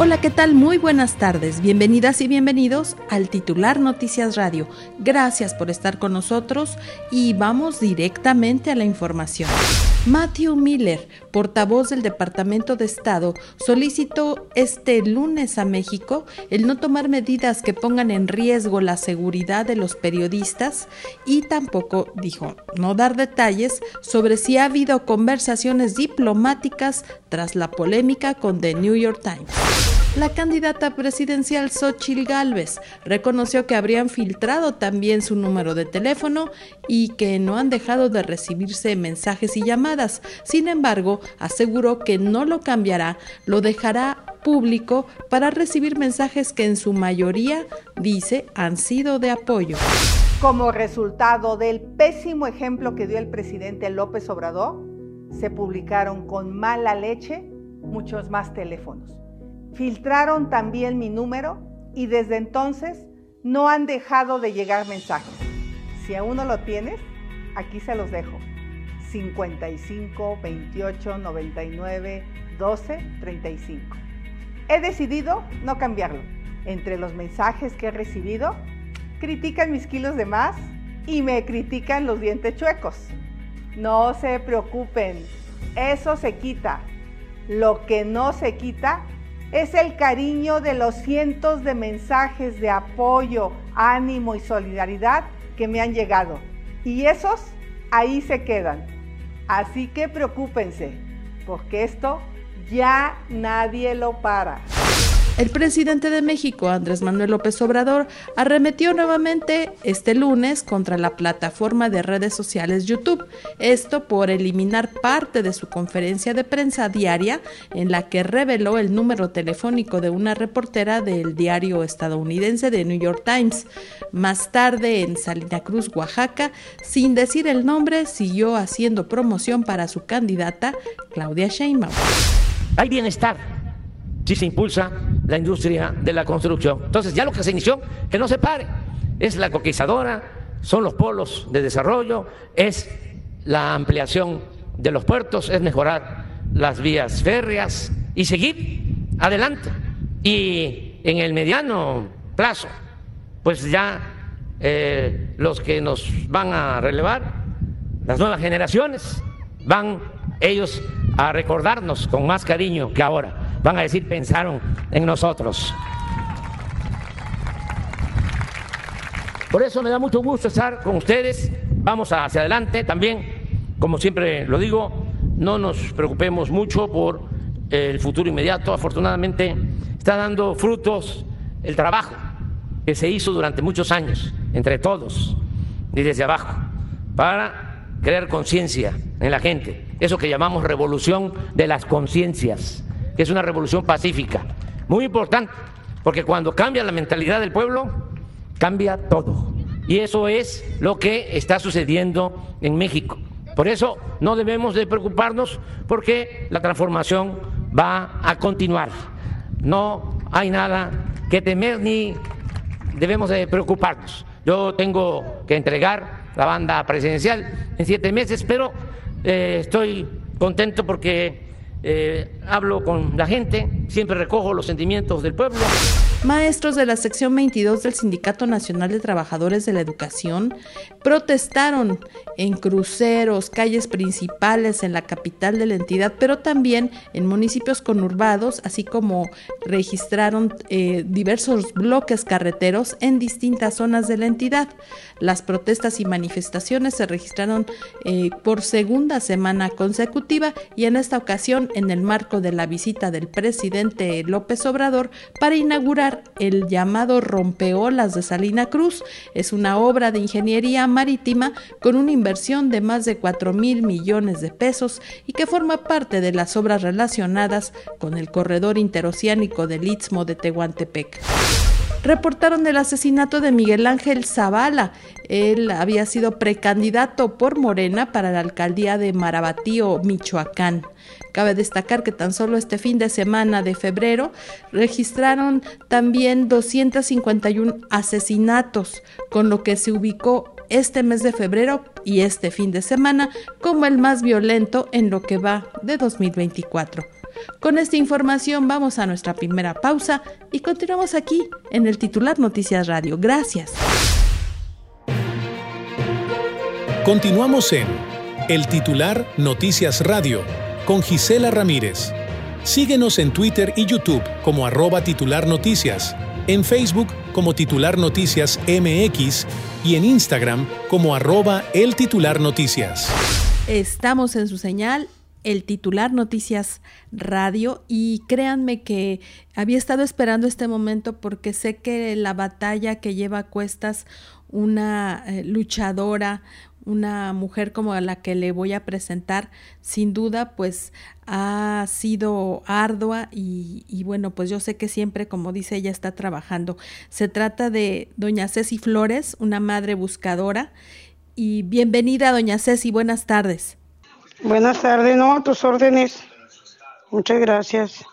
Hola, ¿qué tal? Muy buenas tardes. Bienvenidas y bienvenidos al titular Noticias Radio. Gracias por estar con nosotros y vamos directamente a la información. Matthew Miller, portavoz del Departamento de Estado, solicitó este lunes a México el no tomar medidas que pongan en riesgo la seguridad de los periodistas y tampoco, dijo, no dar detalles sobre si ha habido conversaciones diplomáticas tras la polémica con The New York Times. La candidata presidencial Xochil Gálvez reconoció que habrían filtrado también su número de teléfono y que no han dejado de recibirse mensajes y llamadas. Sin embargo, aseguró que no lo cambiará, lo dejará público para recibir mensajes que en su mayoría, dice, han sido de apoyo. Como resultado del pésimo ejemplo que dio el presidente López Obrador, se publicaron con mala leche muchos más teléfonos. Filtraron también mi número y desde entonces no han dejado de llegar mensajes. Si aún no lo tienes, aquí se los dejo. 55 28 99 12 35. He decidido no cambiarlo. Entre los mensajes que he recibido, critican mis kilos de más y me critican los dientes chuecos. No se preocupen, eso se quita. Lo que no se quita es el cariño de los cientos de mensajes de apoyo, ánimo y solidaridad que me han llegado. Y esos ahí se quedan. Así que preocúpense, porque esto ya nadie lo para. El presidente de México, Andrés Manuel López Obrador, arremetió nuevamente este lunes contra la plataforma de redes sociales YouTube, esto por eliminar parte de su conferencia de prensa diaria en la que reveló el número telefónico de una reportera del diario estadounidense de New York Times. Más tarde, en Salina Cruz, Oaxaca, sin decir el nombre, siguió haciendo promoción para su candidata, Claudia Sheinbaum. Hay bienestar si se impulsa la industria de la construcción. Entonces, ya lo que se inició, que no se pare. Es la coquizadora, son los polos de desarrollo, es la ampliación de los puertos, es mejorar las vías férreas y seguir adelante. Y en el mediano plazo, pues ya eh, los que nos van a relevar, las nuevas generaciones, van ellos a recordarnos con más cariño que ahora van a decir pensaron en nosotros. Por eso me da mucho gusto estar con ustedes. Vamos hacia adelante también, como siempre lo digo, no nos preocupemos mucho por el futuro inmediato. Afortunadamente está dando frutos el trabajo que se hizo durante muchos años entre todos y desde abajo para crear conciencia en la gente, eso que llamamos revolución de las conciencias que es una revolución pacífica. Muy importante, porque cuando cambia la mentalidad del pueblo, cambia todo. Y eso es lo que está sucediendo en México. Por eso no debemos de preocuparnos porque la transformación va a continuar. No hay nada que temer ni debemos de preocuparnos. Yo tengo que entregar la banda presidencial en siete meses, pero eh, estoy contento porque eh, hablo con la gente, siempre recojo los sentimientos del pueblo. Maestros de la sección 22 del Sindicato Nacional de Trabajadores de la Educación protestaron en cruceros, calles principales en la capital de la entidad, pero también en municipios conurbados, así como registraron eh, diversos bloques carreteros en distintas zonas de la entidad. Las protestas y manifestaciones se registraron eh, por segunda semana consecutiva y en esta ocasión en el marco de la visita del presidente López Obrador para inaugurar el llamado rompeolas de Salina Cruz. Es una obra de ingeniería marítima con una inversión de más de 4 mil millones de pesos y que forma parte de las obras relacionadas con el corredor interoceánico del Istmo de Tehuantepec. reportaron el asesinato de Miguel Ángel Zavala. Él había sido precandidato por Morena para la alcaldía de Marabatío, Michoacán. Cabe destacar que tan solo este fin de semana de febrero registraron también 251 asesinatos, con lo que se ubicó este mes de febrero y este fin de semana como el más violento en lo que va de 2024. Con esta información vamos a nuestra primera pausa y continuamos aquí en el titular Noticias Radio. Gracias. Continuamos en el titular Noticias Radio con Gisela Ramírez. Síguenos en Twitter y YouTube como arroba titular noticias, en Facebook como titular noticias MX y en Instagram como arroba el titular noticias. Estamos en su señal el titular Noticias Radio y créanme que había estado esperando este momento porque sé que la batalla que lleva a cuestas una eh, luchadora, una mujer como la que le voy a presentar, sin duda, pues ha sido ardua y, y, bueno, pues yo sé que siempre, como dice ella, está trabajando. Se trata de doña Ceci Flores, una madre buscadora. Y bienvenida, doña Ceci, buenas tardes. Buenas tardes, no, a tus órdenes. Muchas gracias.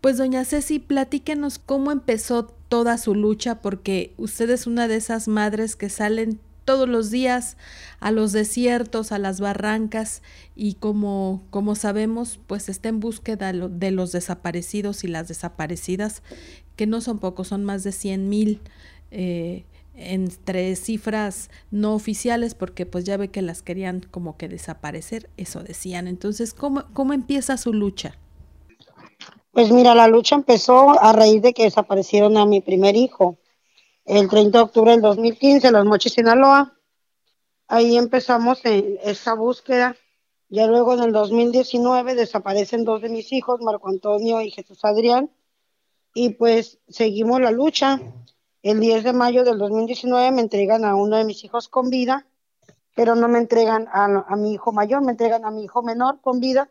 Pues doña Ceci, platíquenos cómo empezó toda su lucha, porque usted es una de esas madres que salen todos los días a los desiertos, a las barrancas y como, como sabemos, pues está en búsqueda de los desaparecidos y las desaparecidas, que no son pocos, son más de 100 mil. Eh, entre cifras no oficiales porque pues ya ve que las querían como que desaparecer, eso decían. Entonces, ¿cómo, cómo empieza su lucha? Pues mira, la lucha empezó a raíz de que desaparecieron a mi primer hijo el 30 de octubre del 2015 en Los Mochis, Sinaloa. Ahí empezamos en esa búsqueda. Ya luego en el 2019 desaparecen dos de mis hijos, Marco Antonio y Jesús Adrián. Y pues seguimos la lucha. El 10 de mayo del 2019 me entregan a uno de mis hijos con vida, pero no me entregan a, a mi hijo mayor, me entregan a mi hijo menor con vida,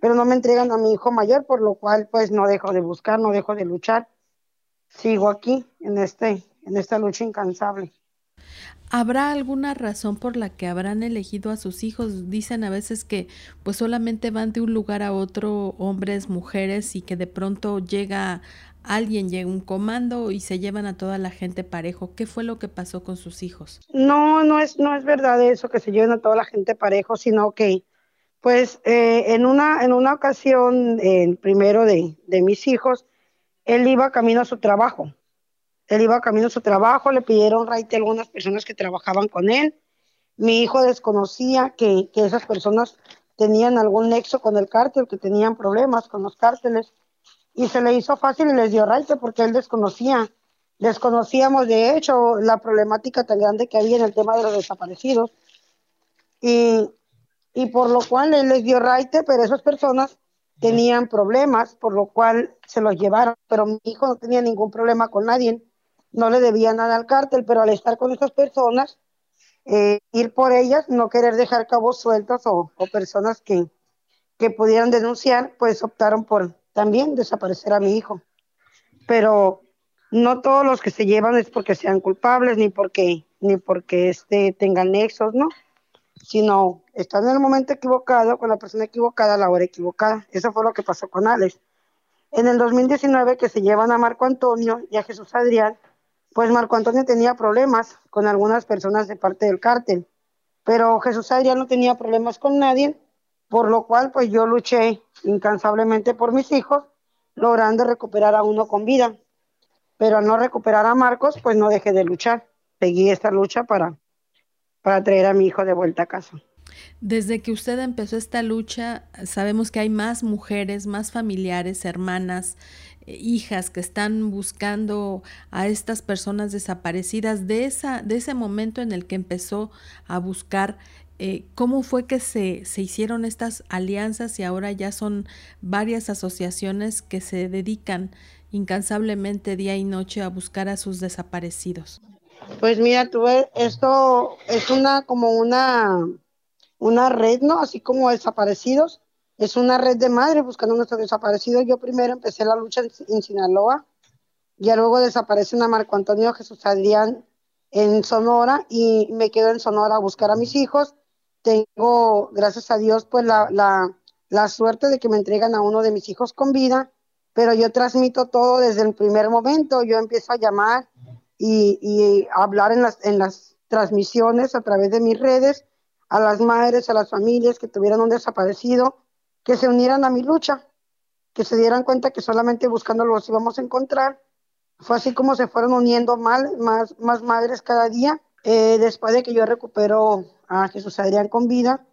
pero no me entregan a mi hijo mayor, por lo cual pues no dejo de buscar, no dejo de luchar. Sigo aquí en este en esta lucha incansable. ¿Habrá alguna razón por la que habrán elegido a sus hijos? Dicen a veces que pues solamente van de un lugar a otro hombres, mujeres y que de pronto llega alguien, llega un comando y se llevan a toda la gente parejo. ¿Qué fue lo que pasó con sus hijos? No, no es, no es verdad eso que se lleven a toda la gente parejo, sino que pues eh, en, una, en una ocasión, el primero de, de mis hijos, él iba camino a su trabajo él iba camino a su trabajo, le pidieron raite a algunas personas que trabajaban con él. Mi hijo desconocía que, esas personas tenían algún nexo con el cártel, que tenían problemas con los cárteles. Y se le hizo fácil y les dio raite porque él desconocía. Desconocíamos, de hecho, la problemática tan grande que había en el tema de los desaparecidos. Y, y por lo cual él les dio raite, pero esas personas tenían problemas, por lo cual se los llevaron. Pero mi hijo no tenía ningún problema con nadie no le debía nada al cártel, pero al estar con estas personas, eh, ir por ellas, no querer dejar cabos sueltos o, personas que, que pudieran denunciar, pues optaron por también desaparecer a mi hijo. Pero no todos los que se llevan es porque sean culpables, ni porque, ni porque este, tengan nexos, ¿no? Sino están en el momento equivocado, con la persona equivocada, a la hora equivocada. Eso fue lo que pasó con Alex. En el 2019 que se llevan a Marco Antonio y a Jesús Adrián, pues Marco Antonio tenía problemas con algunas personas de parte del cártel, pero Jesús Adrián no tenía problemas con nadie, por lo cual pues yo luché incansablemente por mis hijos, logrando recuperar a uno con vida, pero al no recuperar a Marcos, pues no dejé de luchar, seguí esta lucha para, para traer a mi hijo de vuelta a casa. Desde que usted empezó esta lucha, sabemos que hay más mujeres, más familiares, hermanas, hijas que están buscando a estas personas desaparecidas. De, esa, de ese momento en el que empezó a buscar, eh, ¿cómo fue que se, se hicieron estas alianzas y ahora ya son varias asociaciones que se dedican incansablemente día y noche a buscar a sus desaparecidos? Pues mira, tú esto es una como una una red, ¿no? Así como desaparecidos. Es una red de madres buscando a nuestros desaparecidos. Yo primero empecé la lucha en, Sinaloa. Ya luego desaparecen a Marco Antonio Jesús Adrián en Sonora y me quedo en Sonora a buscar a mis hijos. Tengo, gracias a Dios, pues la, la, la suerte de que me entregan a uno de mis hijos con vida, pero yo transmito todo desde el primer momento. Yo empiezo a llamar y, y hablar en las, en las transmisiones a través de mis redes a las madres, a las familias que tuvieran un desaparecido, que se unieran a mi lucha, que se dieran cuenta que solamente buscándolo los íbamos a encontrar. Fue así como se fueron uniendo mal, más, más madres cada día. Eh, después de que yo recupero a Jesús Adrián con vida,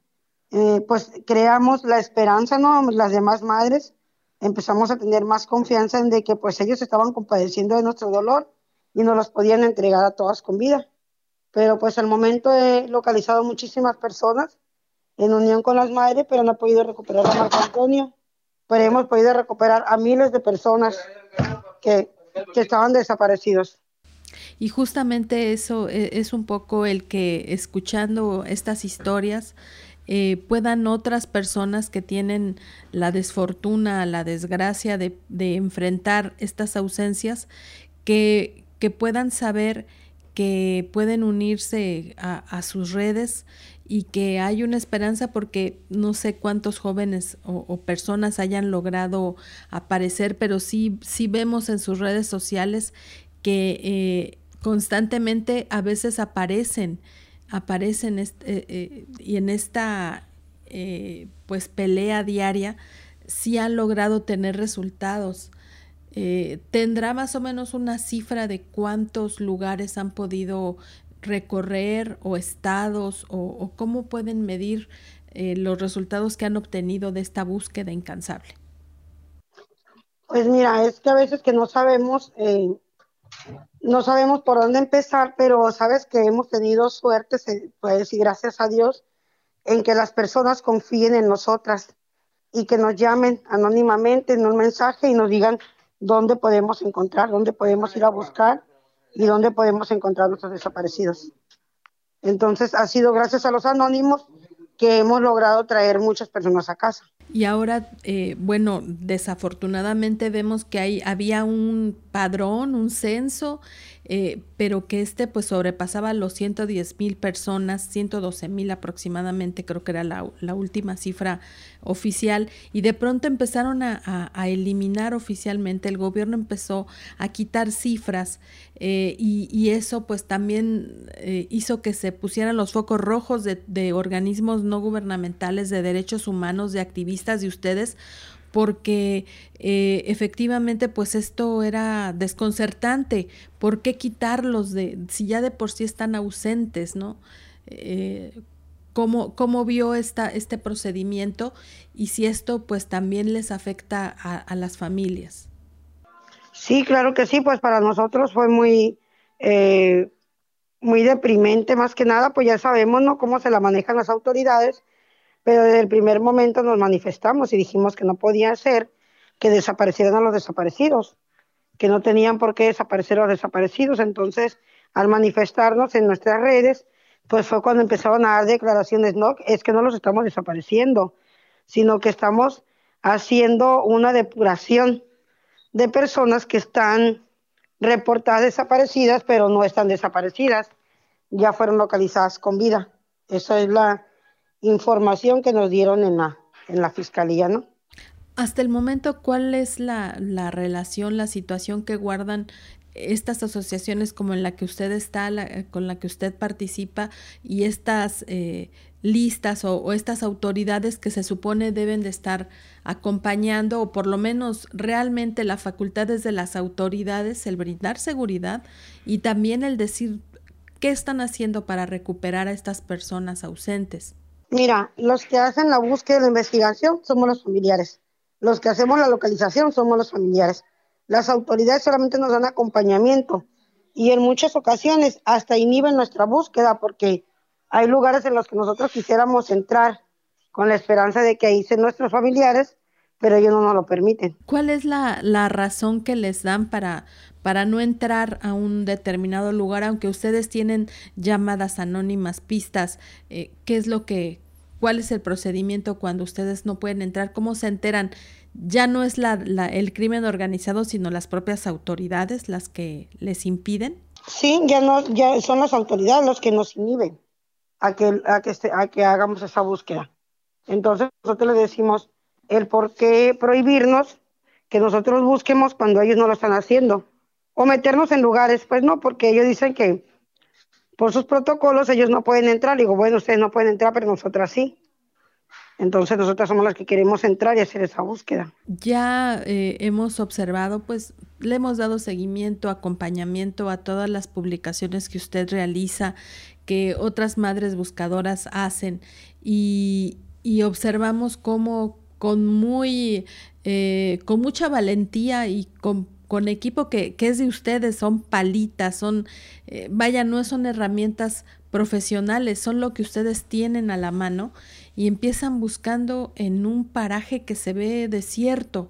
eh, pues creamos la esperanza, ¿no? Las demás madres empezamos a tener más confianza en de que pues ellos estaban compadeciendo de nuestro dolor y nos los podían entregar a todas con vida. Pero pues al momento he localizado muchísimas personas en unión con las madres, pero no he podido recuperar a Marco Antonio. Pero hemos podido recuperar a miles de personas que, que estaban desaparecidos. Y justamente eso e, es un poco el que escuchando estas historias eh, puedan otras personas que tienen la desfortuna, la desgracia de, de enfrentar estas ausencias, que, que puedan saber que pueden unirse a, sus redes y que hay una esperanza porque no sé cuántos jóvenes o, personas hayan logrado aparecer, pero sí, sí vemos en sus redes sociales que eh, constantemente a veces aparecen, aparecen eh, eh, y en esta pues pelea diaria sí han logrado tener resultados. ¿tendrá más o menos una cifra de cuántos lugares han podido recorrer o estados o, cómo pueden medir eh, los resultados que han obtenido de esta búsqueda incansable? Pues mira, es que a veces que no sabemos, eh, no sabemos por dónde empezar, pero sabes que hemos tenido suerte, pues y gracias a Dios, en que las personas confíen en nosotras y que nos llamen anónimamente en un mensaje y nos digan dónde podemos encontrar, dónde podemos ir a buscar y dónde podemos encontrar nuestros desaparecidos. Entonces, ha sido gracias a los anónimos que hemos logrado traer muchas personas a casa. Y ahora, eh, bueno, desafortunadamente vemos que hay, había un padrón, un censo eh, pero que este pues sobrepasaba los 110 mil personas, 112 mil aproximadamente, creo que era la, la, última cifra oficial, y de pronto empezaron a, eliminar oficialmente, el gobierno empezó a quitar cifras eh, y, eso pues también eh, hizo que se pusieran los focos rojos de organismos no gubernamentales, de derechos humanos, de activistas de ustedes, porque eh, efectivamente pues esto era desconcertante. ¿Por qué quitarlos de, si ya de por sí están ausentes, ¿no? Eh, ¿cómo, ¿Cómo vio esta, este procedimiento y si esto pues también les afecta a, las familias? Sí, claro que sí, pues para nosotros fue muy, eh, muy deprimente más que nada, pues ya sabemos, ¿no? Cómo se la manejan las autoridades pero desde el primer momento nos manifestamos y dijimos que no podía ser que desaparecieran a los desaparecidos, que no tenían por qué desaparecer a los desaparecidos. Entonces, al manifestarnos en nuestras redes, pues fue cuando empezaron a dar declaraciones, no, es que no los estamos desapareciendo, sino que estamos haciendo una depuración de personas que están reportadas desaparecidas, pero no están desaparecidas, ya fueron localizadas con vida. Esa es la, información que nos dieron en la, en la fiscalía, ¿no? Hasta el momento, ¿cuál es la, la relación, la situación que guardan estas asociaciones como en la que usted está, con la que usted participa y estas eh, listas o, o, estas autoridades que se supone deben de estar acompañando o por lo menos realmente la facultad es de las autoridades el brindar seguridad y también el decir qué están haciendo para recuperar a estas personas ausentes. Mira, los que hacen la búsqueda y la investigación somos los familiares. Los que hacemos la localización somos los familiares. Las autoridades solamente nos dan acompañamiento y en muchas ocasiones hasta inhiben nuestra búsqueda porque hay lugares en los que nosotros quisiéramos entrar con la esperanza de que ahí estén nuestros familiares, pero ellos no nos lo permiten. ¿Cuál es la, la razón que les dan para, para no entrar a un determinado lugar, aunque ustedes tienen llamadas anónimas, pistas, eh, ¿qué es lo que, cuál es el procedimiento cuando ustedes no pueden entrar? ¿Cómo se enteran? ya no es la, el crimen organizado, sino las propias autoridades las que les impiden. Sí, ya no, ya son las autoridades los que nos inhiben a que, a que, a que hagamos esa búsqueda. Entonces nosotros le decimos el por qué prohibirnos que nosotros busquemos cuando ellos no lo están haciendo. O meternos en lugares, pues no, porque ellos dicen que por sus protocolos ellos no pueden entrar. Digo, bueno, ustedes no pueden entrar, pero nosotras sí. Entonces nosotras somos las que queremos entrar y hacer esa búsqueda. Ya eh, hemos observado, pues le hemos dado seguimiento, acompañamiento a todas las publicaciones que usted realiza, que otras madres buscadoras hacen y, y observamos cómo con muy eh, con mucha valentía y con, con equipo que, que, es de ustedes, son palitas, son, eh, vaya, no son herramientas profesionales, son lo que ustedes tienen a la mano y empiezan buscando en un paraje que se ve desierto.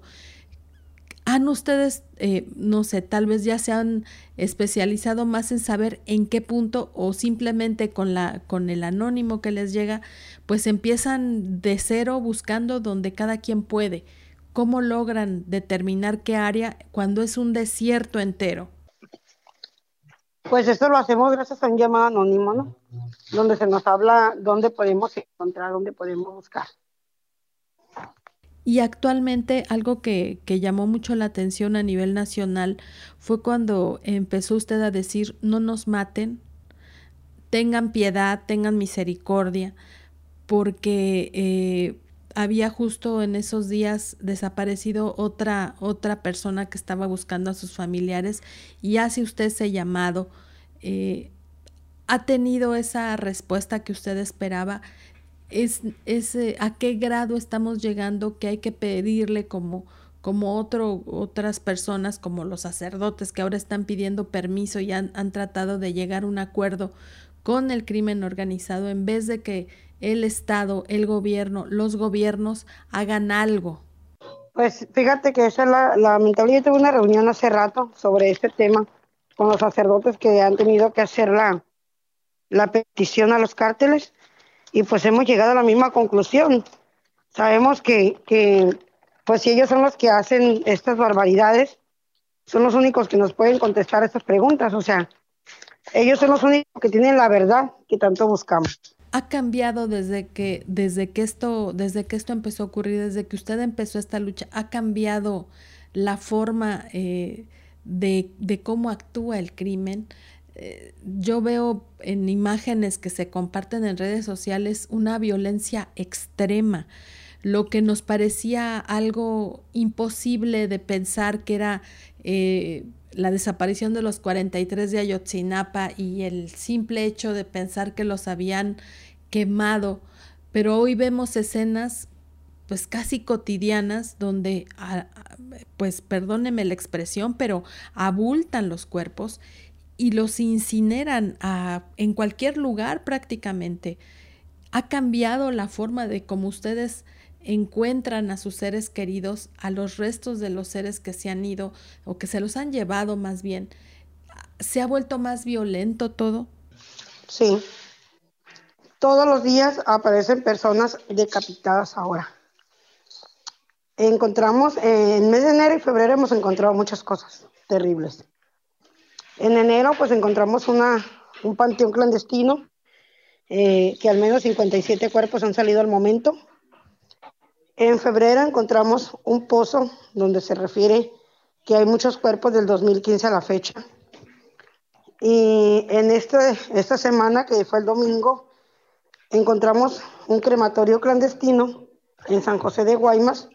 ¿Han ustedes, eh, no sé, tal vez ya se han especializado más en saber en qué punto o simplemente con, la, con el anónimo que les llega, pues empiezan de cero buscando donde cada quien puede? ¿Cómo logran determinar qué área cuando es un desierto entero? Pues esto lo hacemos gracias a un llamado anónimo, ¿no? Donde se nos habla dónde podemos encontrar, dónde podemos buscar. Y actualmente algo que, que, llamó mucho la atención a nivel nacional fue cuando empezó usted a decir, no nos maten, tengan piedad, tengan misericordia, porque eh, había justo en esos días desaparecido otra, otra persona que estaba buscando a sus familiares y hace usted ese llamado. Eh, ¿Ha tenido esa respuesta que usted esperaba? ¿Es, eh, a qué grado estamos llegando que hay que pedirle como, como otro, otras personas, como los sacerdotes que ahora están pidiendo permiso y han, han tratado de llegar a un acuerdo con el crimen organizado en vez de que el Estado, el gobierno, los gobiernos hagan algo? Pues fíjate que esa es la, lamentablemente tuve una reunión hace rato sobre este tema con los sacerdotes que han tenido que hacer la, la petición a los cárteles y pues hemos llegado a la misma conclusión. Sabemos que, que pues si ellos son los que hacen estas barbaridades, son los únicos que nos pueden contestar estas preguntas. O sea, ellos son los únicos que tienen la verdad que tanto buscamos ha cambiado desde que, desde que esto, desde que esto empezó a ocurrir, desde que usted empezó esta lucha, ha cambiado la forma eh, de, de, cómo actúa el crimen. Eh, yo veo en imágenes que se comparten en redes sociales una violencia extrema, lo que nos parecía algo imposible de pensar que era eh, la desaparición de los 43 de Ayotzinapa y el simple hecho de pensar que los habían quemado, pero hoy vemos escenas pues casi cotidianas donde, pues perdóneme la expresión, pero abultan los cuerpos y los incineran en cualquier lugar prácticamente. Ha cambiado la forma de cómo ustedes encuentran a sus seres queridos, a los restos de los seres que se han ido o que se los han llevado más bien. ¿Se ha vuelto más violento todo? Sí. Todos los días aparecen personas decapitadas ahora. Encontramos, en mes de enero y febrero hemos encontrado muchas cosas terribles. En enero pues encontramos una, un panteón clandestino, eh, que al menos 57 cuerpos han salido al momento en febrero encontramos un pozo donde se refiere que hay muchos cuerpos del 2015 a la fecha. Y en este, esta semana, que fue el domingo, encontramos un crematorio clandestino en San José de Guaymas,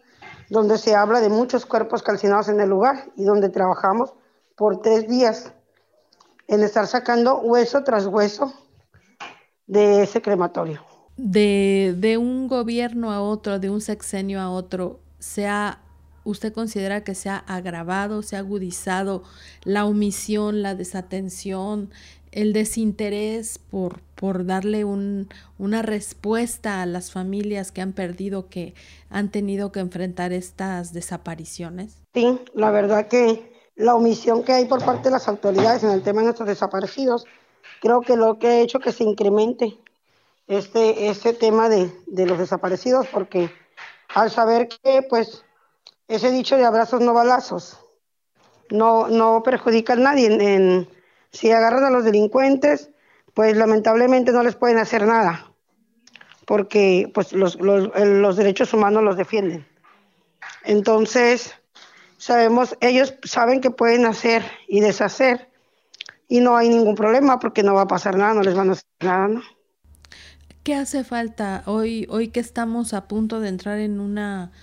donde se habla de muchos cuerpos calcinados en el lugar y donde trabajamos por tres días en estar sacando hueso tras hueso de ese crematorio de, de un gobierno a otro, de un sexenio a otro, se ¿usted considera que se ha agravado, se ha agudizado la omisión, la desatención, el desinterés por, por darle un, una respuesta a las familias que han perdido, que han tenido que enfrentar estas desapariciones? Sí, la verdad que la omisión que hay por parte de las autoridades en el tema de nuestros desaparecidos, creo que lo que ha hecho que se incremente este, este tema de, de los desaparecidos, porque al saber que pues ese dicho de abrazos no balazos. No, no perjudica a nadie. En, si agarran a los delincuentes, pues lamentablemente no les pueden hacer nada, porque pues los, los, los derechos humanos los defienden. Entonces, sabemos, ellos saben que pueden hacer y deshacer y no hay ningún problema porque no va a pasar nada, no les van a hacer nada, ¿no? ¿Qué hace falta hoy, hoy que estamos a punto de entrar en una,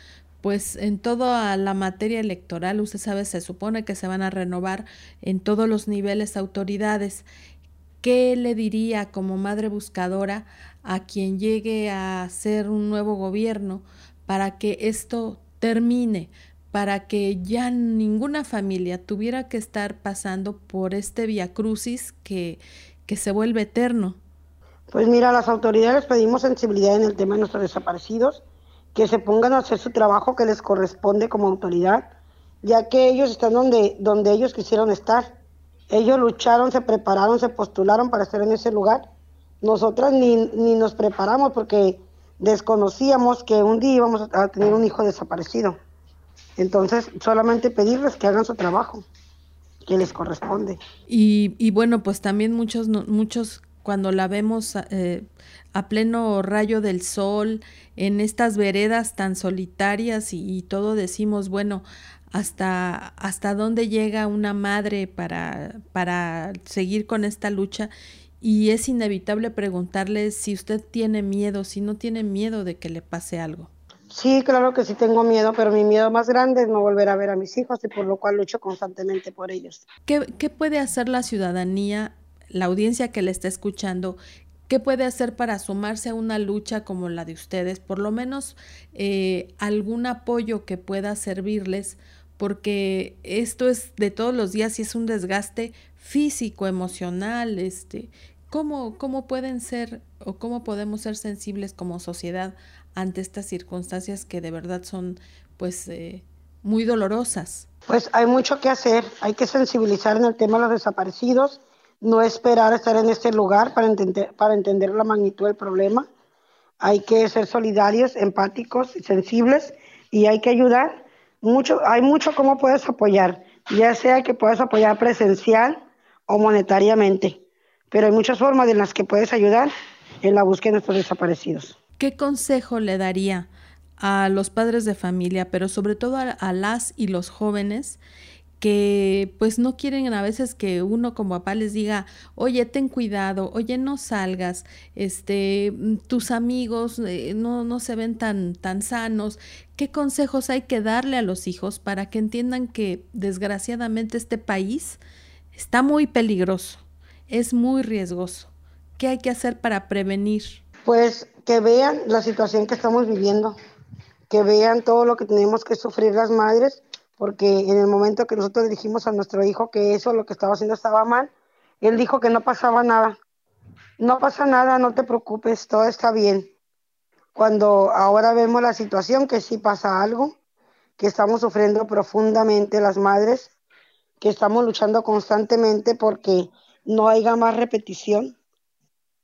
pues en toda la materia electoral, usted sabe, se supone que se van a renovar en todos los niveles autoridades. ¿Qué le diría como madre buscadora a quien llegue a ser un nuevo gobierno para que esto termine? Para que ya ninguna familia tuviera que estar pasando por este via crucis que, que se vuelve eterno. Pues mira, las autoridades pedimos sensibilidad en el tema de nuestros desaparecidos, que se pongan a hacer su trabajo que les corresponde como autoridad, ya que ellos están donde, donde ellos quisieron estar. Ellos lucharon, se prepararon, se postularon para estar en ese lugar. Nosotras ni, ni nos preparamos porque desconocíamos que un día íbamos a tener un hijo desaparecido. Entonces, solamente pedirles que hagan su trabajo, que les corresponde. Y, bueno, pues también muchos, muchos cuando la vemos eh, a pleno rayo del sol, en estas veredas tan solitarias y, y, todo decimos, bueno, hasta, hasta dónde llega una madre para, para seguir con esta lucha. Y es inevitable preguntarle si usted tiene miedo, si no tiene miedo de que le pase algo. Sí, claro que sí tengo miedo, pero mi miedo más grande es no volver a ver a mis hijos y por lo cual lucho constantemente por ellos. ¿Qué, qué puede hacer la ciudadanía, la audiencia que le está escuchando? ¿Qué puede hacer para sumarse a una lucha como la de ustedes? Por lo menos eh, algún apoyo que pueda servirles, porque esto es de todos los días y es un desgaste físico, emocional, este, ¿cómo, cómo pueden ser o cómo podemos ser sensibles como sociedad ante estas circunstancias que de verdad son pues eh, muy dolorosas? Pues hay mucho que hacer, hay que sensibilizar en el tema de los desaparecidos, no esperar estar en este lugar para entender, para entender la magnitud del problema, hay que ser solidarios, empáticos y sensibles y hay que ayudar. Mucho, hay mucho cómo puedes apoyar, ya sea que puedas apoyar presencial o monetariamente, pero hay muchas formas en las que puedes ayudar en la búsqueda de nuestros desaparecidos. ¿Qué consejo le daría a los padres de familia, pero sobre todo a, las y los jóvenes que pues no quieren a veces que uno como papá les diga, oye, ten cuidado, oye, no salgas, este, tus amigos eh, no, no se ven tan, tan sanos. ¿Qué consejos hay que darle a los hijos para que entiendan que desgraciadamente este país está muy peligroso, es muy riesgoso? ¿Qué hay que hacer para prevenir? Pues que vean la situación que estamos viviendo, que vean todo lo que tenemos que sufrir las madres, porque en el momento que nosotros dijimos a nuestro hijo que eso lo que estaba haciendo estaba mal, él dijo que no pasaba nada. No pasa nada, no te preocupes, todo está bien. Cuando ahora vemos la situación que sí pasa algo, que estamos sufriendo profundamente las madres, que estamos luchando constantemente porque no haya más repetición,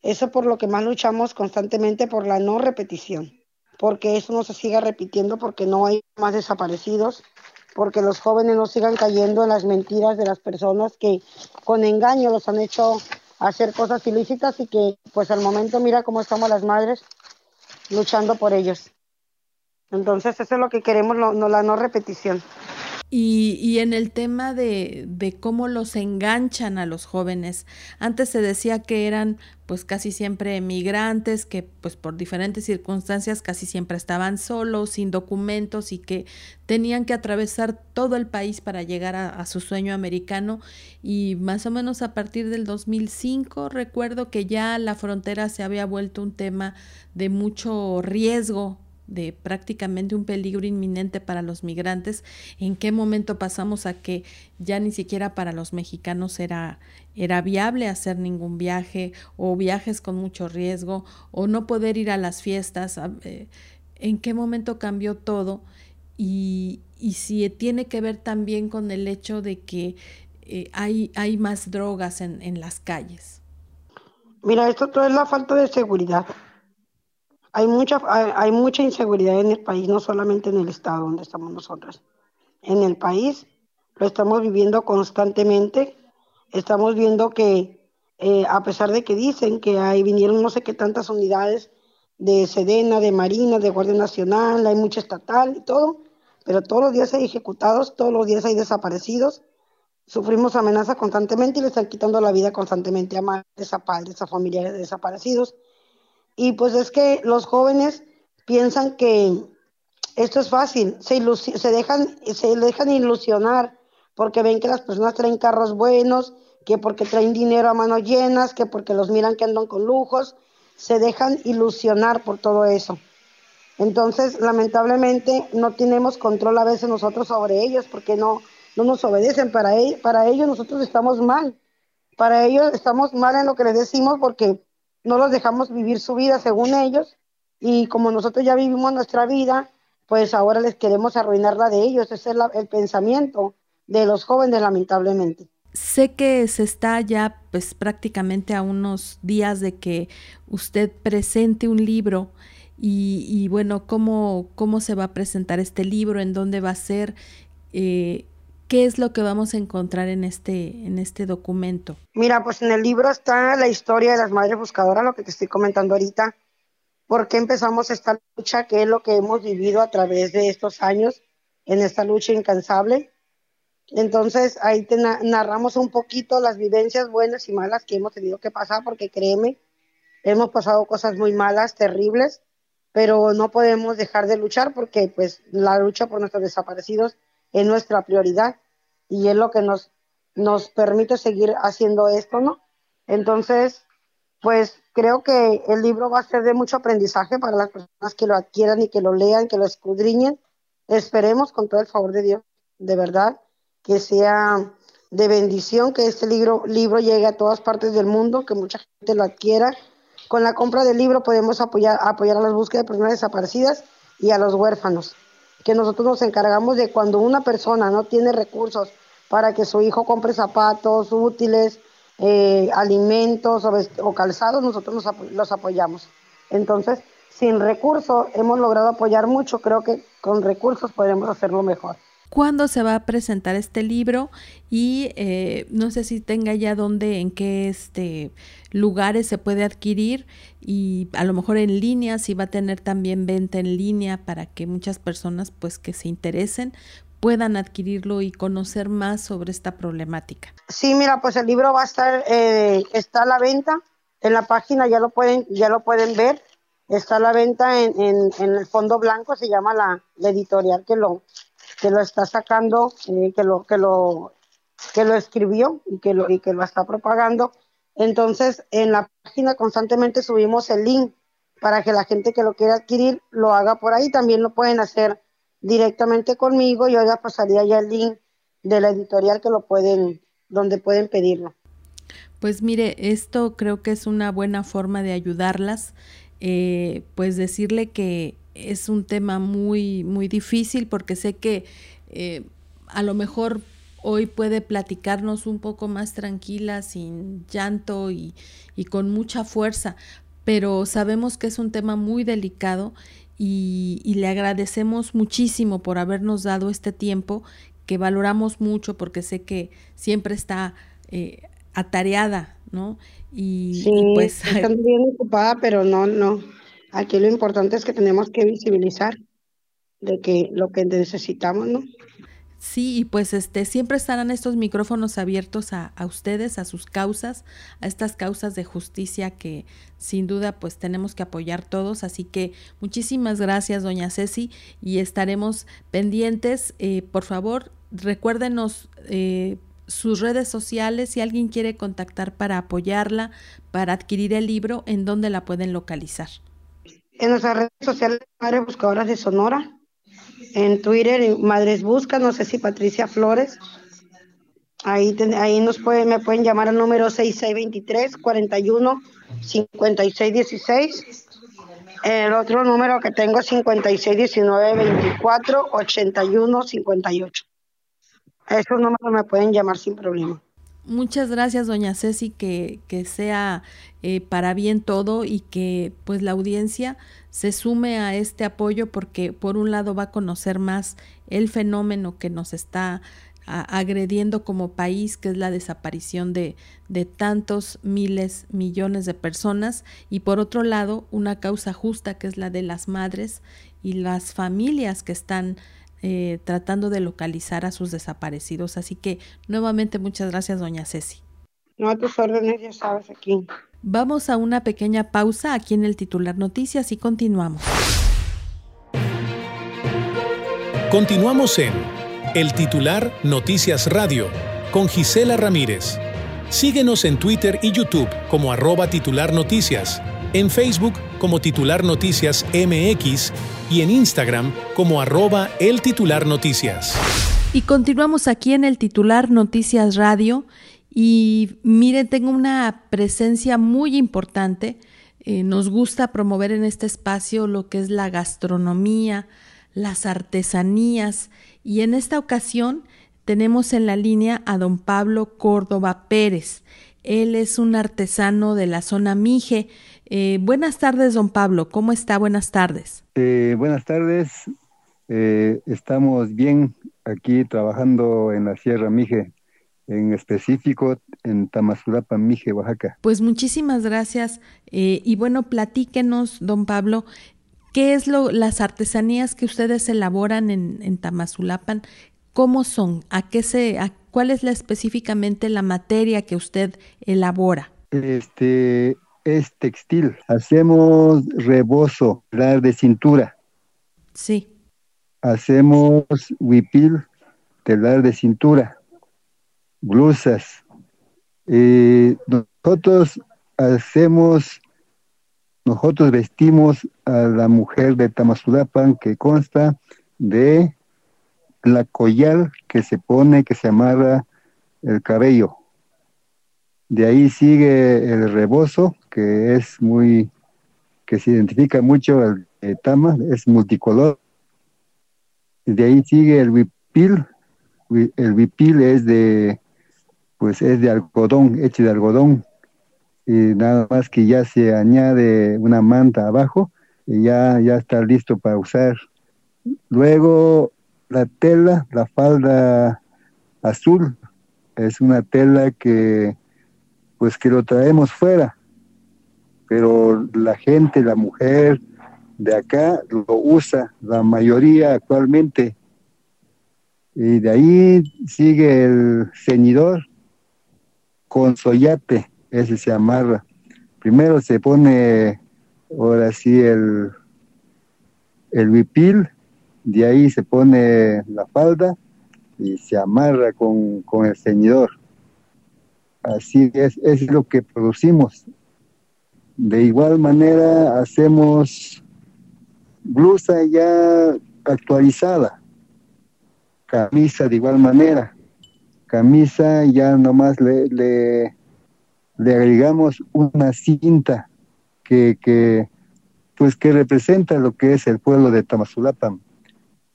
eso por lo que más luchamos constantemente por la no repetición, porque eso no se siga repitiendo, porque no hay más desaparecidos, porque los jóvenes no sigan cayendo en las mentiras de las personas que con engaño los han hecho hacer cosas ilícitas y que pues al momento mira cómo estamos las madres luchando por ellos. Entonces eso es lo que queremos, no, la no repetición. Y, y, en el tema de, de, cómo los enganchan a los jóvenes, antes se decía que eran pues casi siempre migrantes, que pues por diferentes circunstancias casi siempre estaban solos, sin documentos y que tenían que atravesar todo el país para llegar a, a su sueño americano. Y más o menos a partir del 2005 recuerdo que ya la frontera se había vuelto un tema de mucho riesgo de prácticamente un peligro inminente para los migrantes, en qué momento pasamos a que ya ni siquiera para los mexicanos era, era viable hacer ningún viaje o viajes con mucho riesgo o no poder ir a las fiestas, eh, en qué momento cambió todo y, y, si tiene que ver también con el hecho de que eh, hay, hay más drogas en, en las calles. Mira, esto todo es la falta de seguridad hay mucha, hay, mucha inseguridad en el país, no solamente en el estado donde estamos nosotros. en el país. Lo estamos viviendo constantemente. Estamos viendo que eh, a pesar de que dicen que ahí vinieron no sé qué tantas unidades de Sedena, de Marina, de Guardia Nacional, hay mucha estatal y todo, pero todos los días hay ejecutados, todos los días hay desaparecidos. Sufrimos amenaza constantemente y le están quitando la vida constantemente a madres, a padres, a familiares de desaparecidos. Y pues es que los jóvenes piensan que esto es fácil, se, se, dejan, se dejan ilusionar porque ven que las personas traen carros buenos, que porque traen dinero a manos llenas, que porque los miran que andan con lujos, se dejan ilusionar por todo eso. Entonces, lamentablemente, no tenemos control a veces nosotros sobre ellos porque no, no nos obedecen. Para, para ellos nosotros estamos mal. Para ellos estamos mal en lo que les decimos porque no los dejamos vivir su vida según ellos. Y como nosotros ya vivimos nuestra vida, pues ahora les queremos arruinar la de ellos. Ese es el pensamiento de los jóvenes, lamentablemente. Sé que se está ya pues prácticamente a unos días de que usted presente un libro y, bueno, ¿cómo, ¿cómo se va a presentar este libro? ¿En dónde va a ser? Eh, ¿Qué es lo que vamos a encontrar en este, en este documento? Mira, pues en el libro está la historia de las madres buscadoras, lo que te estoy comentando ahorita. ¿Por qué empezamos esta lucha? ¿Qué es lo que hemos vivido a través de estos años en esta lucha incansable? Entonces ahí te narramos un poquito las vivencias buenas y malas que hemos tenido que pasar, porque créeme, hemos pasado cosas muy malas, terribles, pero no podemos dejar de luchar porque pues la lucha por nuestros desaparecidos es nuestra prioridad y es lo que nos, nos permite seguir haciendo esto, ¿no? Entonces, pues creo que el libro va a ser de mucho aprendizaje para las personas que lo adquieran y que lo lean, que lo escudriñen. Esperemos con todo el favor de Dios, de verdad, que sea de bendición, que este libro, libro llegue a todas partes del mundo, que mucha gente lo adquiera. Con la compra del libro podemos apoyar, apoyar a las búsquedas de personas desaparecidas y a los huérfanos, que nosotros nos encargamos de cuando una persona no tiene recursos para que su hijo compre zapatos, útiles, eh, alimentos o, calzados, nosotros los apoyamos. Entonces, sin recursos hemos logrado apoyar mucho, creo que con recursos podemos hacerlo mejor cuándo se va a presentar este libro y eh, no sé si tenga ya dónde, en qué este, lugares se puede adquirir y a lo mejor en línea, si va a tener también venta en línea para que muchas personas pues que se interesen puedan adquirirlo y conocer más sobre esta problemática. Sí, mira, pues el libro va a estar, eh, está a la venta en la página, ya lo pueden, ya lo pueden ver, está a la venta en, en, el fondo blanco, se llama la editorial que lo, que lo está sacando, eh, que lo que lo que lo escribió y que lo y que lo está propagando. Entonces, en la página constantemente subimos el link para que la gente que lo quiera adquirir lo haga por ahí. También lo pueden hacer directamente conmigo. Yo ya pasaría ya el link de la editorial que lo pueden, donde pueden pedirlo. Pues mire, esto creo que es una buena forma de ayudarlas. Eh, pues decirle que es un tema muy, muy difícil porque sé que eh, a lo mejor hoy puede platicarnos un poco más tranquila, sin llanto y, y, con mucha fuerza, pero sabemos que es un tema muy delicado y, y, le agradecemos muchísimo por habernos dado este tiempo que valoramos mucho porque sé que siempre está eh, atareada, ¿no? Y, sí, pues... Está bien ocupada, pero no, no, Aquí lo importante es que tenemos que visibilizar de que lo que necesitamos, ¿no? Sí, y pues este siempre estarán estos micrófonos abiertos a, ustedes, a sus causas, a estas causas de justicia que sin duda pues tenemos que apoyar todos. Así que muchísimas gracias, doña Ceci, y estaremos pendientes. Eh, por favor, recuérdenos eh, sus redes sociales si alguien quiere contactar para apoyarla, para adquirir el libro, en dónde la pueden localizar en nuestras redes sociales, Madres Buscadoras de Sonora, en Twitter, Madres Busca, no sé si Patricia Flores. Ahí, ahí nos pueden, me pueden llamar al número 6623 41 5616. El otro número que tengo es 5619 24 81 58. Esos números me pueden llamar sin problema. Muchas gracias, doña Ceci, que, que sea eh, para bien todo y que pues la audiencia se sume a este apoyo porque por un lado va a conocer más el fenómeno que nos está agrediendo como país, que es la desaparición de, de, tantos miles, millones de personas, y por otro lado, una causa justa, que es la de las madres y las familias que están eh, tratando de localizar a sus desaparecidos. Así que nuevamente muchas gracias, doña Ceci. No a tus órdenes, ya sabes, aquí. Vamos a una pequeña pausa aquí en el titular Noticias y continuamos. Continuamos en el titular Noticias Radio con Gisela Ramírez. Síguenos en Twitter y YouTube como arroba titular noticias, en Facebook como titular noticias MX y en Instagram como arroba el titular noticias. Y continuamos aquí en el titular Noticias Radio y miren, tengo una presencia muy importante. Eh, nos gusta promover en este espacio lo que es la gastronomía, las artesanías y en esta ocasión tenemos en la línea a don Pablo Córdoba Pérez. Él es un artesano de la zona Mije. Eh, buenas tardes, don Pablo. ¿Cómo está? Buenas tardes. Eh, buenas tardes. estamos bien aquí trabajando en la Sierra Mije en específico en Tamazulapa, Mije, Oaxaca. Pues muchísimas gracias. Eh, y bueno, platíquenos, don Pablo, ¿qué es lo, las artesanías que ustedes elaboran en, en Tamazulapan? ¿Cómo son? ¿A qué se, a, cuál es la, específicamente la materia que usted elabora? Este es textil. Hacemos rebozo, de cintura. Sí. Hacemos huipil, telar de cintura blusas. Eh, nosotros hacemos, nosotros vestimos a la mujer de Tamazulapan que consta de la collar que se pone, que se amarra el cabello. De ahí sigue el rebozo, que es muy, que se identifica mucho el, tama, es multicolor. De ahí sigue el huipil, el huipil es de pues es de algodón, hecho de algodón, y nada más que ya se añade una manta abajo y ya, ya está listo para usar. Luego la tela, la falda azul, es una tela que pues que lo traemos fuera, pero la gente, la mujer de acá lo usa, la mayoría actualmente. Y de ahí sigue el ceñidor, con soyate, ese se amarra. Primero se pone, ahora sí, el, el huipil, de ahí se pone la falda y se amarra con, el ceñidor. Así es, es lo que producimos. De igual manera hacemos blusa ya actualizada, camisa de igual manera. Camisa ya nomás le, le, agregamos una cinta que, que, pues que representa lo que es el pueblo de Tamazulapan,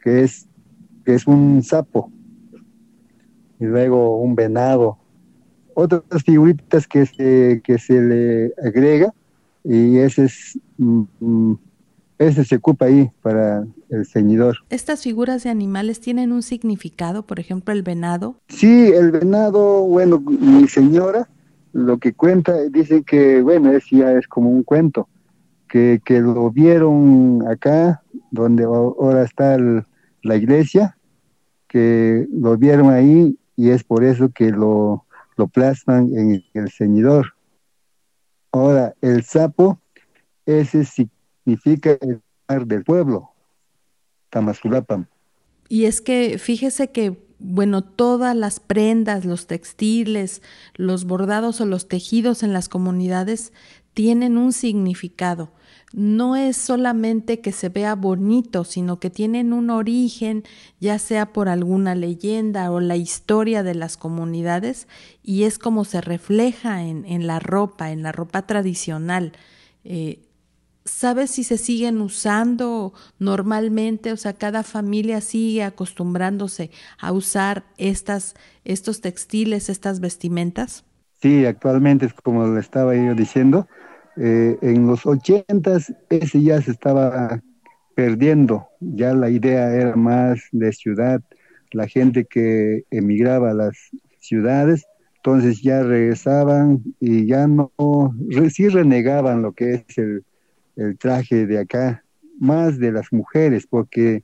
que es, que es un sapo, y luego un venado, otras figuritas que se, que se le agrega, y ese es mm, mm, ese se ocupa ahí para el ceñidor. ¿Estas figuras de animales tienen un significado, por ejemplo, el venado? Sí, el venado, bueno, mi señora lo que cuenta, dice que, bueno, es, ya es como un cuento, que, que lo vieron acá, donde ahora está la iglesia, que lo vieron ahí y es por eso que lo, lo plasman en el ceñidor. Ahora, el sapo, ese significa el mar del pueblo. Y es que fíjese que, bueno, todas las prendas, los textiles, los bordados o los tejidos en las comunidades tienen un significado. No es solamente que se vea bonito, sino que tienen un origen, ya sea por alguna leyenda o la historia de las comunidades, y es como se refleja en, en la ropa, en la ropa tradicional. Eh, ¿Sabes si se siguen usando normalmente? O sea, cada familia sigue acostumbrándose a usar estas, estos textiles, estas vestimentas. Sí, actualmente es como le estaba yo diciendo. Eh, en los ochentas ese ya se estaba perdiendo. Ya la idea era más de ciudad, la gente que emigraba a las ciudades, entonces ya regresaban y ya no, sí renegaban lo que es el, traje de acá, más de las mujeres, porque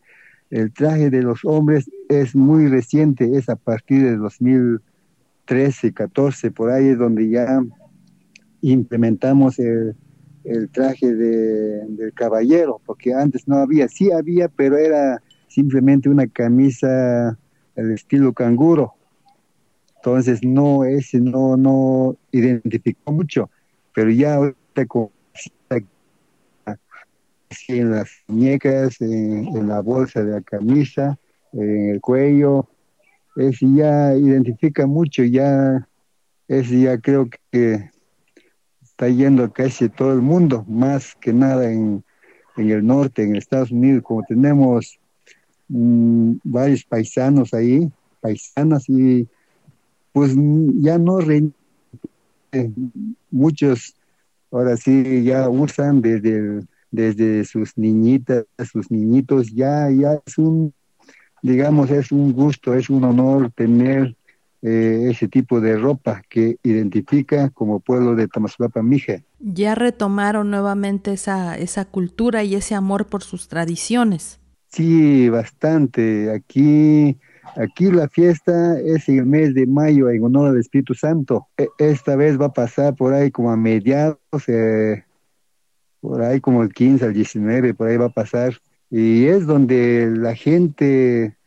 el traje de los hombres es muy reciente, es a partir de 2013, 14, por ahí es donde ya implementamos el, traje de, del caballero, porque antes no había, sí había, pero era simplemente una camisa del estilo canguro. Entonces no, ese no, no identificó mucho, pero ya ahorita con en las muñecas, en, la bolsa de la camisa, en el cuello, ese ya identifica mucho, ya, ese ya creo que está yendo casi todo el mundo, más que nada en, el norte, en Estados Unidos, como tenemos mm, varios paisanos ahí, paisanas, y pues ya no muchos ahora sí ya usan desde desde sus niñitas, sus niñitos, ya, ya es un, digamos, es un gusto, es un honor tener eh, ese tipo de ropa que identifica como pueblo de Tamazulapa Mije. Ya retomaron nuevamente esa, esa cultura y ese amor por sus tradiciones. Sí, bastante. Aquí, aquí la fiesta es en el mes de mayo en honor al Espíritu Santo. E, esta vez va a pasar por ahí como a mediados, eh, por ahí como el 15 al 19, por ahí va a pasar. Y es donde la gente,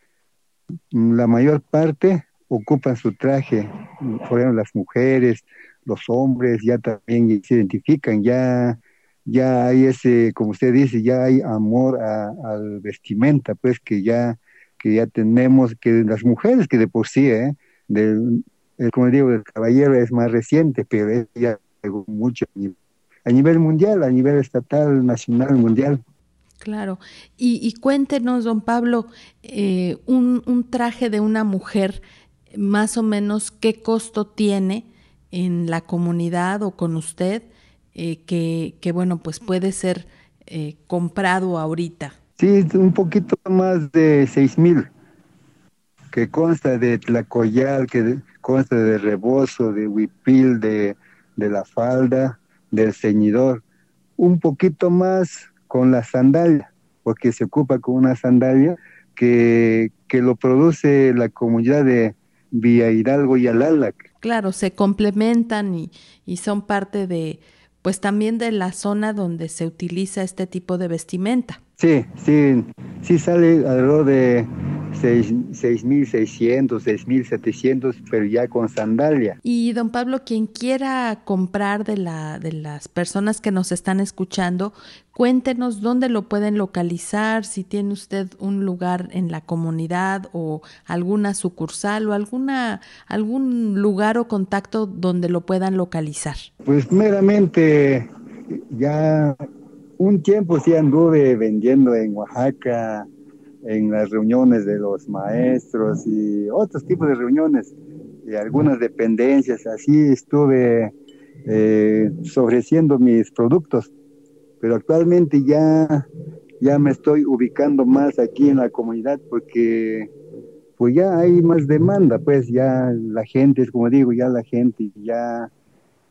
la mayor parte, ocupan su traje, ejemplo, las mujeres, los hombres ya también se identifican, ya, ya hay ese, como usted dice, ya hay amor al vestimenta, pues que ya, que ya tenemos, que las mujeres que de por sí, ¿eh? Del, como digo, el caballero es más reciente, pero es ya mucho a nivel mundial, a nivel estatal, nacional, mundial. Claro. Y, cuéntenos, don Pablo, eh, un, un, traje de una mujer más o menos qué costo tiene en la comunidad o con usted eh, que, que, bueno, pues puede ser eh, comprado ahorita. Sí, un poquito más de seis mil, que consta de tlacoyal, que consta de rebozo, de huipil, de, de la falda, del ceñidor. Un poquito más con la sandalia, porque se ocupa con una sandalia que, que lo produce la comunidad de, Vía Hidalgo y Alalac. Claro, se complementan y, y son parte de, pues también de la zona donde se utiliza este tipo de vestimenta. Sí, sí, sí sale alrededor de 6.600, 6.700, pero ya con sandalia. Y don Pablo, quien quiera comprar de, la, de las personas que nos están escuchando, cuéntenos dónde lo pueden localizar, si tiene usted un lugar en la comunidad o alguna sucursal o alguna, algún lugar o contacto donde lo puedan localizar. Pues meramente ya un tiempo sí anduve vendiendo en Oaxaca, en las reuniones de los maestros y otros tipos de reuniones y algunas dependencias. Así estuve eh, ofreciendo mis productos, pero actualmente ya, ya me estoy ubicando más aquí en la comunidad porque pues ya hay más demanda, pues ya la gente, como digo, ya la gente ya,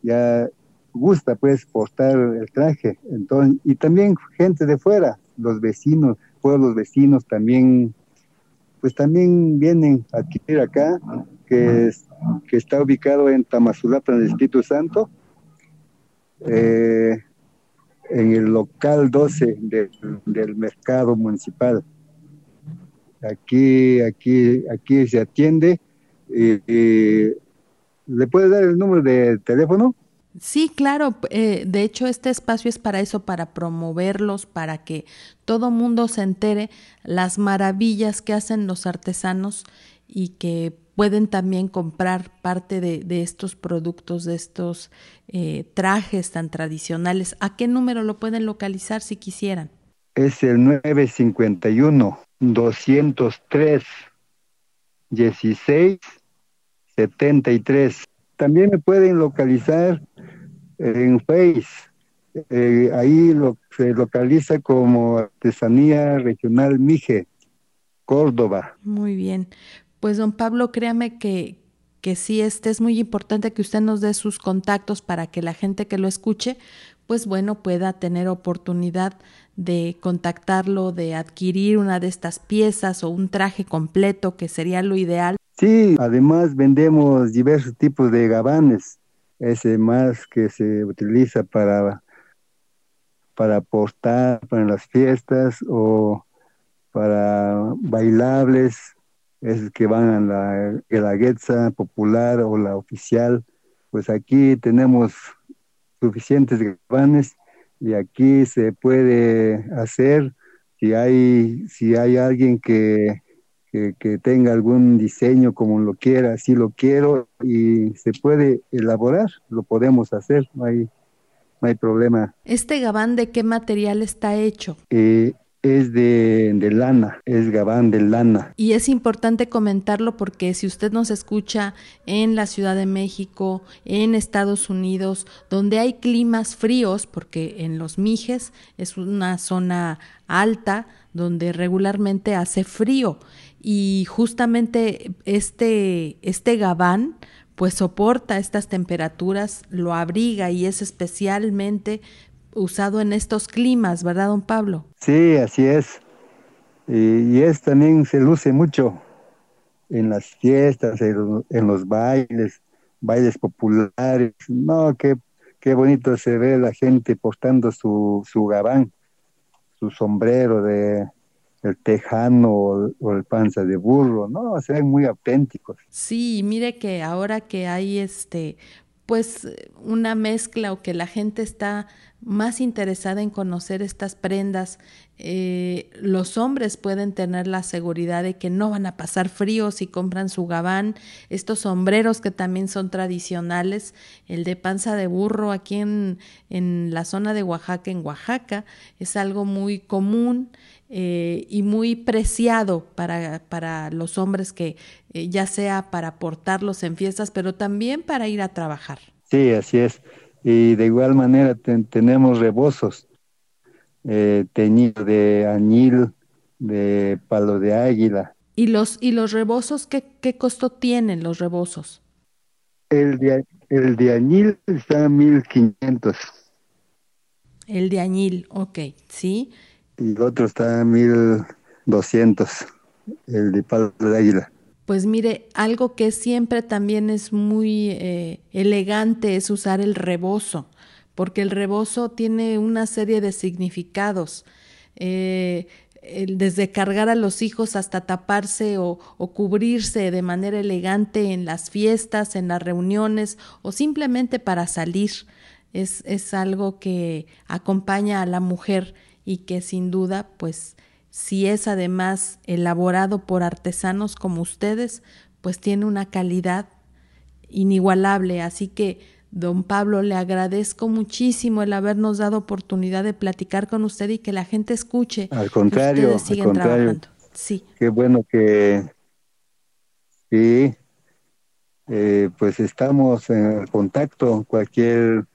ya gusta pues portar el traje. Entonces, y también gente de fuera, los vecinos, pueblos vecinos también, pues también vienen a adquirir acá, que, que está ubicado en Tamazulapa, en el Espíritu Santo, eh, en el local 12 del mercado municipal. Aquí, aquí, aquí se atiende. ¿Le puede dar el número de teléfono? Sí, claro. Eh, de hecho, este espacio es para eso, para promoverlos, para que todo mundo se entere las maravillas que hacen los artesanos y que pueden también comprar parte de, estos productos, de estos eh, trajes tan tradicionales. ¿A qué número lo pueden localizar si quisieran? Es el 951 203 16 73. También me pueden localizar en Face, eh, ahí lo, se localiza como Artesanía Regional Mije, Córdoba. Muy bien. Pues don Pablo, créame que, que sí, este es muy importante que usted nos dé sus contactos para que la gente que lo escuche, pues bueno, pueda tener oportunidad de contactarlo, de adquirir una de estas piezas o un traje completo, que sería lo ideal. Sí, además vendemos diversos tipos de gabanes, ese más que se utiliza para para aportar para las fiestas o para bailables, es que van a la guelaguetza popular o la oficial. Pues aquí tenemos suficientes gabanes y aquí se puede hacer. Si hay si hay alguien que, que, tenga algún diseño como lo quiera, si lo quiero y se puede elaborar, lo podemos hacer, no hay no hay problema. ¿Este gabán de qué material está hecho? Eh, es de, de, lana, es gabán de lana. Y es importante comentarlo porque si usted nos escucha en la Ciudad de México, en Estados Unidos, donde hay climas fríos, porque en los Mijes es una zona alta donde regularmente hace frío y justamente este, este gabán pues soporta estas temperaturas, lo abriga y es especialmente usado en estos climas, ¿verdad, don Pablo? Sí, así es. Y, es también se luce mucho en las fiestas, en, los bailes, bailes populares. No, qué, qué bonito se ve la gente portando su, su gabán, su sombrero de, el tejano o, el panza de burro, ¿no? Se ven muy auténticos. Sí, mire que ahora que hay este, pues una mezcla o que la gente está más interesada en conocer estas prendas, eh, los hombres pueden tener la seguridad de que no van a pasar frío si compran su gabán, estos sombreros que también son tradicionales, el de panza de burro aquí en, en la zona de Oaxaca, en Oaxaca, es algo muy común eh, y muy preciado para, para los hombres que eh, ya sea para portarlos en fiestas, pero también para ir a trabajar. Sí, así es. Y de igual manera tenemos rebozos eh, teñidos de añil, de palo de águila. ¿Y los, y los rebozos qué, qué costo tienen los rebozos? El de, el de añil está a 1500. El de añil, ok, sí y el otro está a 1200, el de palo de águila. Pues mire, algo que siempre también es muy eh, elegante es usar el rebozo, porque el rebozo tiene una serie de significados. Eh, desde cargar a los hijos hasta taparse o, o, cubrirse de manera elegante en las fiestas, en las reuniones o simplemente para salir. Es, es algo que acompaña a la mujer y que sin duda, pues, si es además elaborado por artesanos como ustedes, pues tiene una calidad inigualable. Así que, don Pablo, le agradezco muchísimo el habernos dado oportunidad de platicar con usted y que la gente escuche. Al contrario, al contrario. Sí. Qué bueno que sí, eh, pues estamos en contacto. Cualquier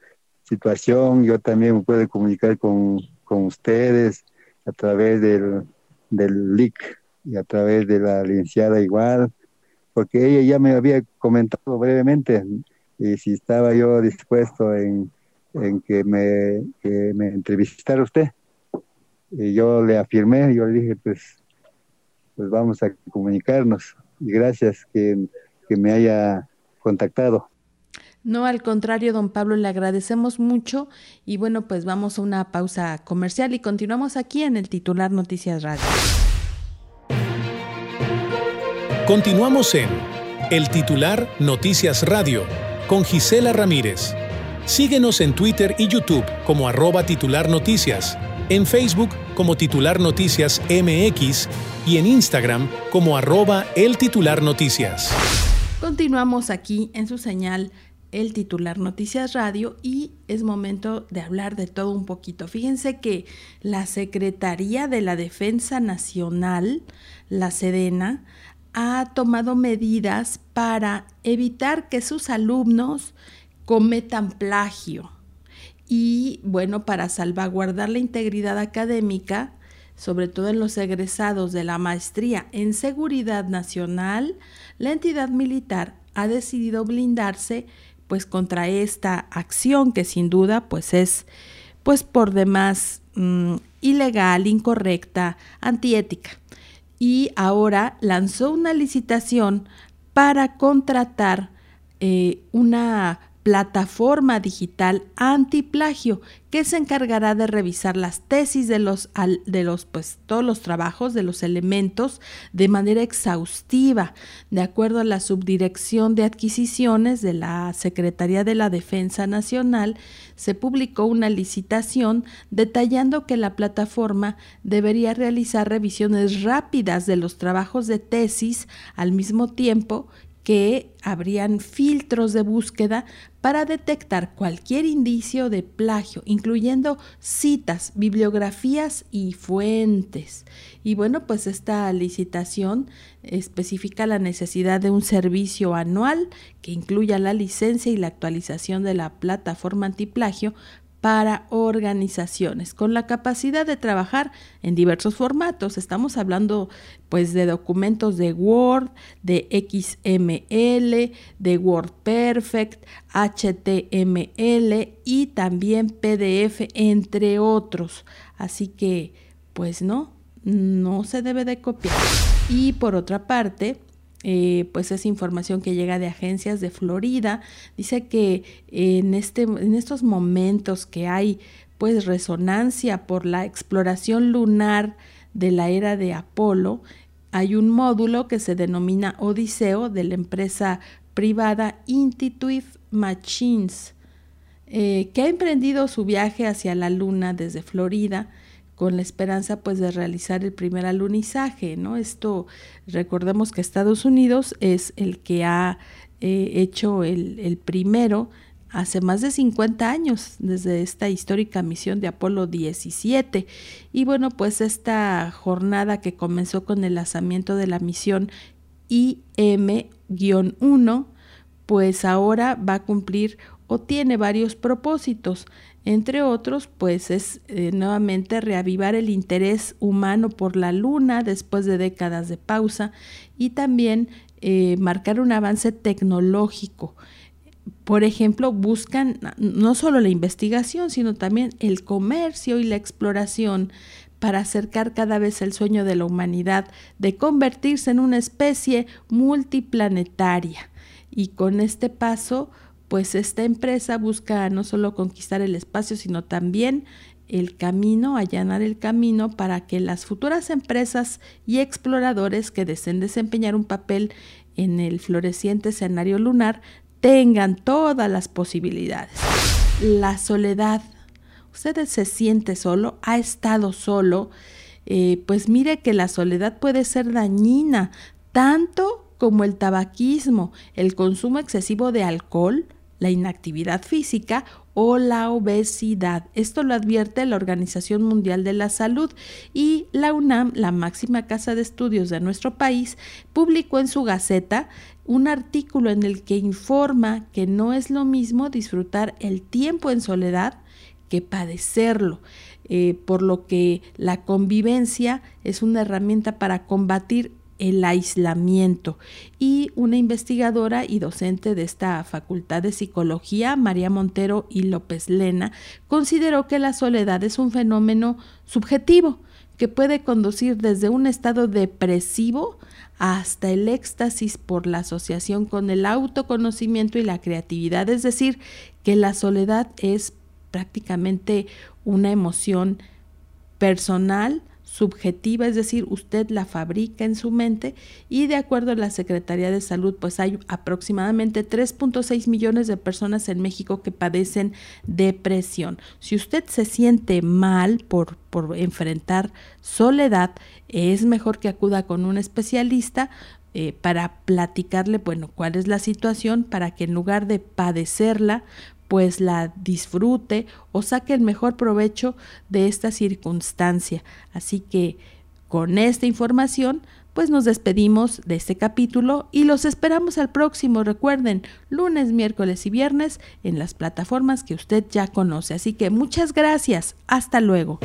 situación, yo también me puedo comunicar con con ustedes a través del, del LIC y a través de la licenciada igual, porque ella ya me había comentado brevemente y si estaba yo dispuesto en, en que, me, que me entrevistara usted. Y yo le afirmé, yo le dije, pues, pues vamos a comunicarnos. Y gracias que, que me haya contactado. No, al contrario, don Pablo, le agradecemos mucho y bueno, pues vamos a una pausa comercial y continuamos aquí en el titular Noticias Radio. Continuamos en el titular Noticias Radio con Gisela Ramírez. Síguenos en Twitter y YouTube como arroba titular noticias, en Facebook como titular noticias MX y en Instagram como arroba el titular noticias. Continuamos aquí en su señal el titular Noticias Radio y es momento de hablar de todo un poquito. Fíjense que la Secretaría de la Defensa Nacional, la Sedena, ha tomado medidas para evitar que sus alumnos cometan plagio. y bueno, para salvaguardar la integridad académica, sobre todo en los egresados de la maestría en seguridad nacional, la entidad militar ha decidido blindarse pues contra esta acción que sin duda pues es pues por demás mm, ilegal, incorrecta, antiética. Y ahora lanzó una licitación para contratar eh, una plataforma digital antiplagio que se encargará de revisar las tesis de los, de los pues todos los trabajos de los elementos de manera exhaustiva. De acuerdo a la subdirección de adquisiciones de la Secretaría de la Defensa Nacional se publicó una licitación detallando que la plataforma debería realizar revisiones rápidas de los trabajos de tesis al mismo tiempo que habrían filtros de búsqueda para detectar cualquier indicio de plagio, incluyendo citas, bibliografías y fuentes. Y bueno, pues esta licitación especifica la necesidad de un servicio anual que incluya la licencia y la actualización de la plataforma antiplagio para organizaciones con la capacidad de trabajar en diversos formatos. Estamos hablando pues de documentos de Word, de XML, de WordPerfect, HTML y también PDF, entre otros. Así que pues no, no se debe de copiar. Y por otra parte, eh, pues es información que llega de agencias de Florida. Dice que en, este, en estos momentos que hay pues resonancia por la exploración lunar de la era de Apolo, hay un módulo que se denomina Odiseo de la empresa privada Intuitive Machines, eh, que ha emprendido su viaje hacia la Luna desde Florida con la esperanza pues de realizar el primer alunizaje, ¿no? Esto, recordemos que Estados Unidos es el que ha eh, hecho el, el, primero hace más de 50 años desde esta histórica misión de Apolo 17. Y bueno, pues esta jornada que comenzó con el lanzamiento de la misión IM-1, pues ahora va a cumplir o tiene varios propósitos. Entre otros, pues es eh, nuevamente reavivar el interés humano por la luna después de décadas de pausa y también eh, marcar un avance tecnológico. Por ejemplo, buscan no solo la investigación, sino también el comercio y la exploración para acercar cada vez el sueño de la humanidad de convertirse en una especie multiplanetaria. Y con este paso, pues esta empresa busca no solo conquistar el espacio, sino también el camino, allanar el camino para que las futuras empresas y exploradores que deseen desempeñar un papel en el floreciente escenario lunar tengan todas las posibilidades. La soledad. Usted se siente solo, ha estado solo, eh, pues mire que la soledad puede ser dañina, tanto como el tabaquismo, el consumo excesivo de alcohol, la inactividad física o la obesidad. Esto lo advierte la Organización Mundial de la Salud y la UNAM, la máxima casa de estudios de nuestro país, publicó en su Gaceta un artículo en el que informa que no es lo mismo disfrutar el tiempo en soledad que padecerlo. Eh, por lo que la convivencia es una herramienta para combatir el aislamiento. Y una investigadora y docente de esta Facultad de Psicología, María Montero y López Lena, consideró que la soledad es un fenómeno subjetivo que puede conducir desde un estado depresivo hasta el éxtasis por la asociación con el autoconocimiento y la creatividad. Es decir, que la soledad es prácticamente una emoción personal, subjetiva, es decir, usted la fabrica en su mente y de acuerdo a la Secretaría de Salud, pues hay aproximadamente 3.6 millones de personas en México que padecen depresión. Si usted se siente mal por, por enfrentar soledad, es mejor que acuda con un especialista eh, para platicarle, bueno, cuál es la situación para que en lugar de padecerla, pues la disfrute o saque el mejor provecho de esta circunstancia. Así que con esta información, pues nos despedimos de este capítulo y los esperamos al próximo, recuerden, lunes, miércoles y viernes en las plataformas que usted ya conoce. Así que muchas gracias, hasta luego.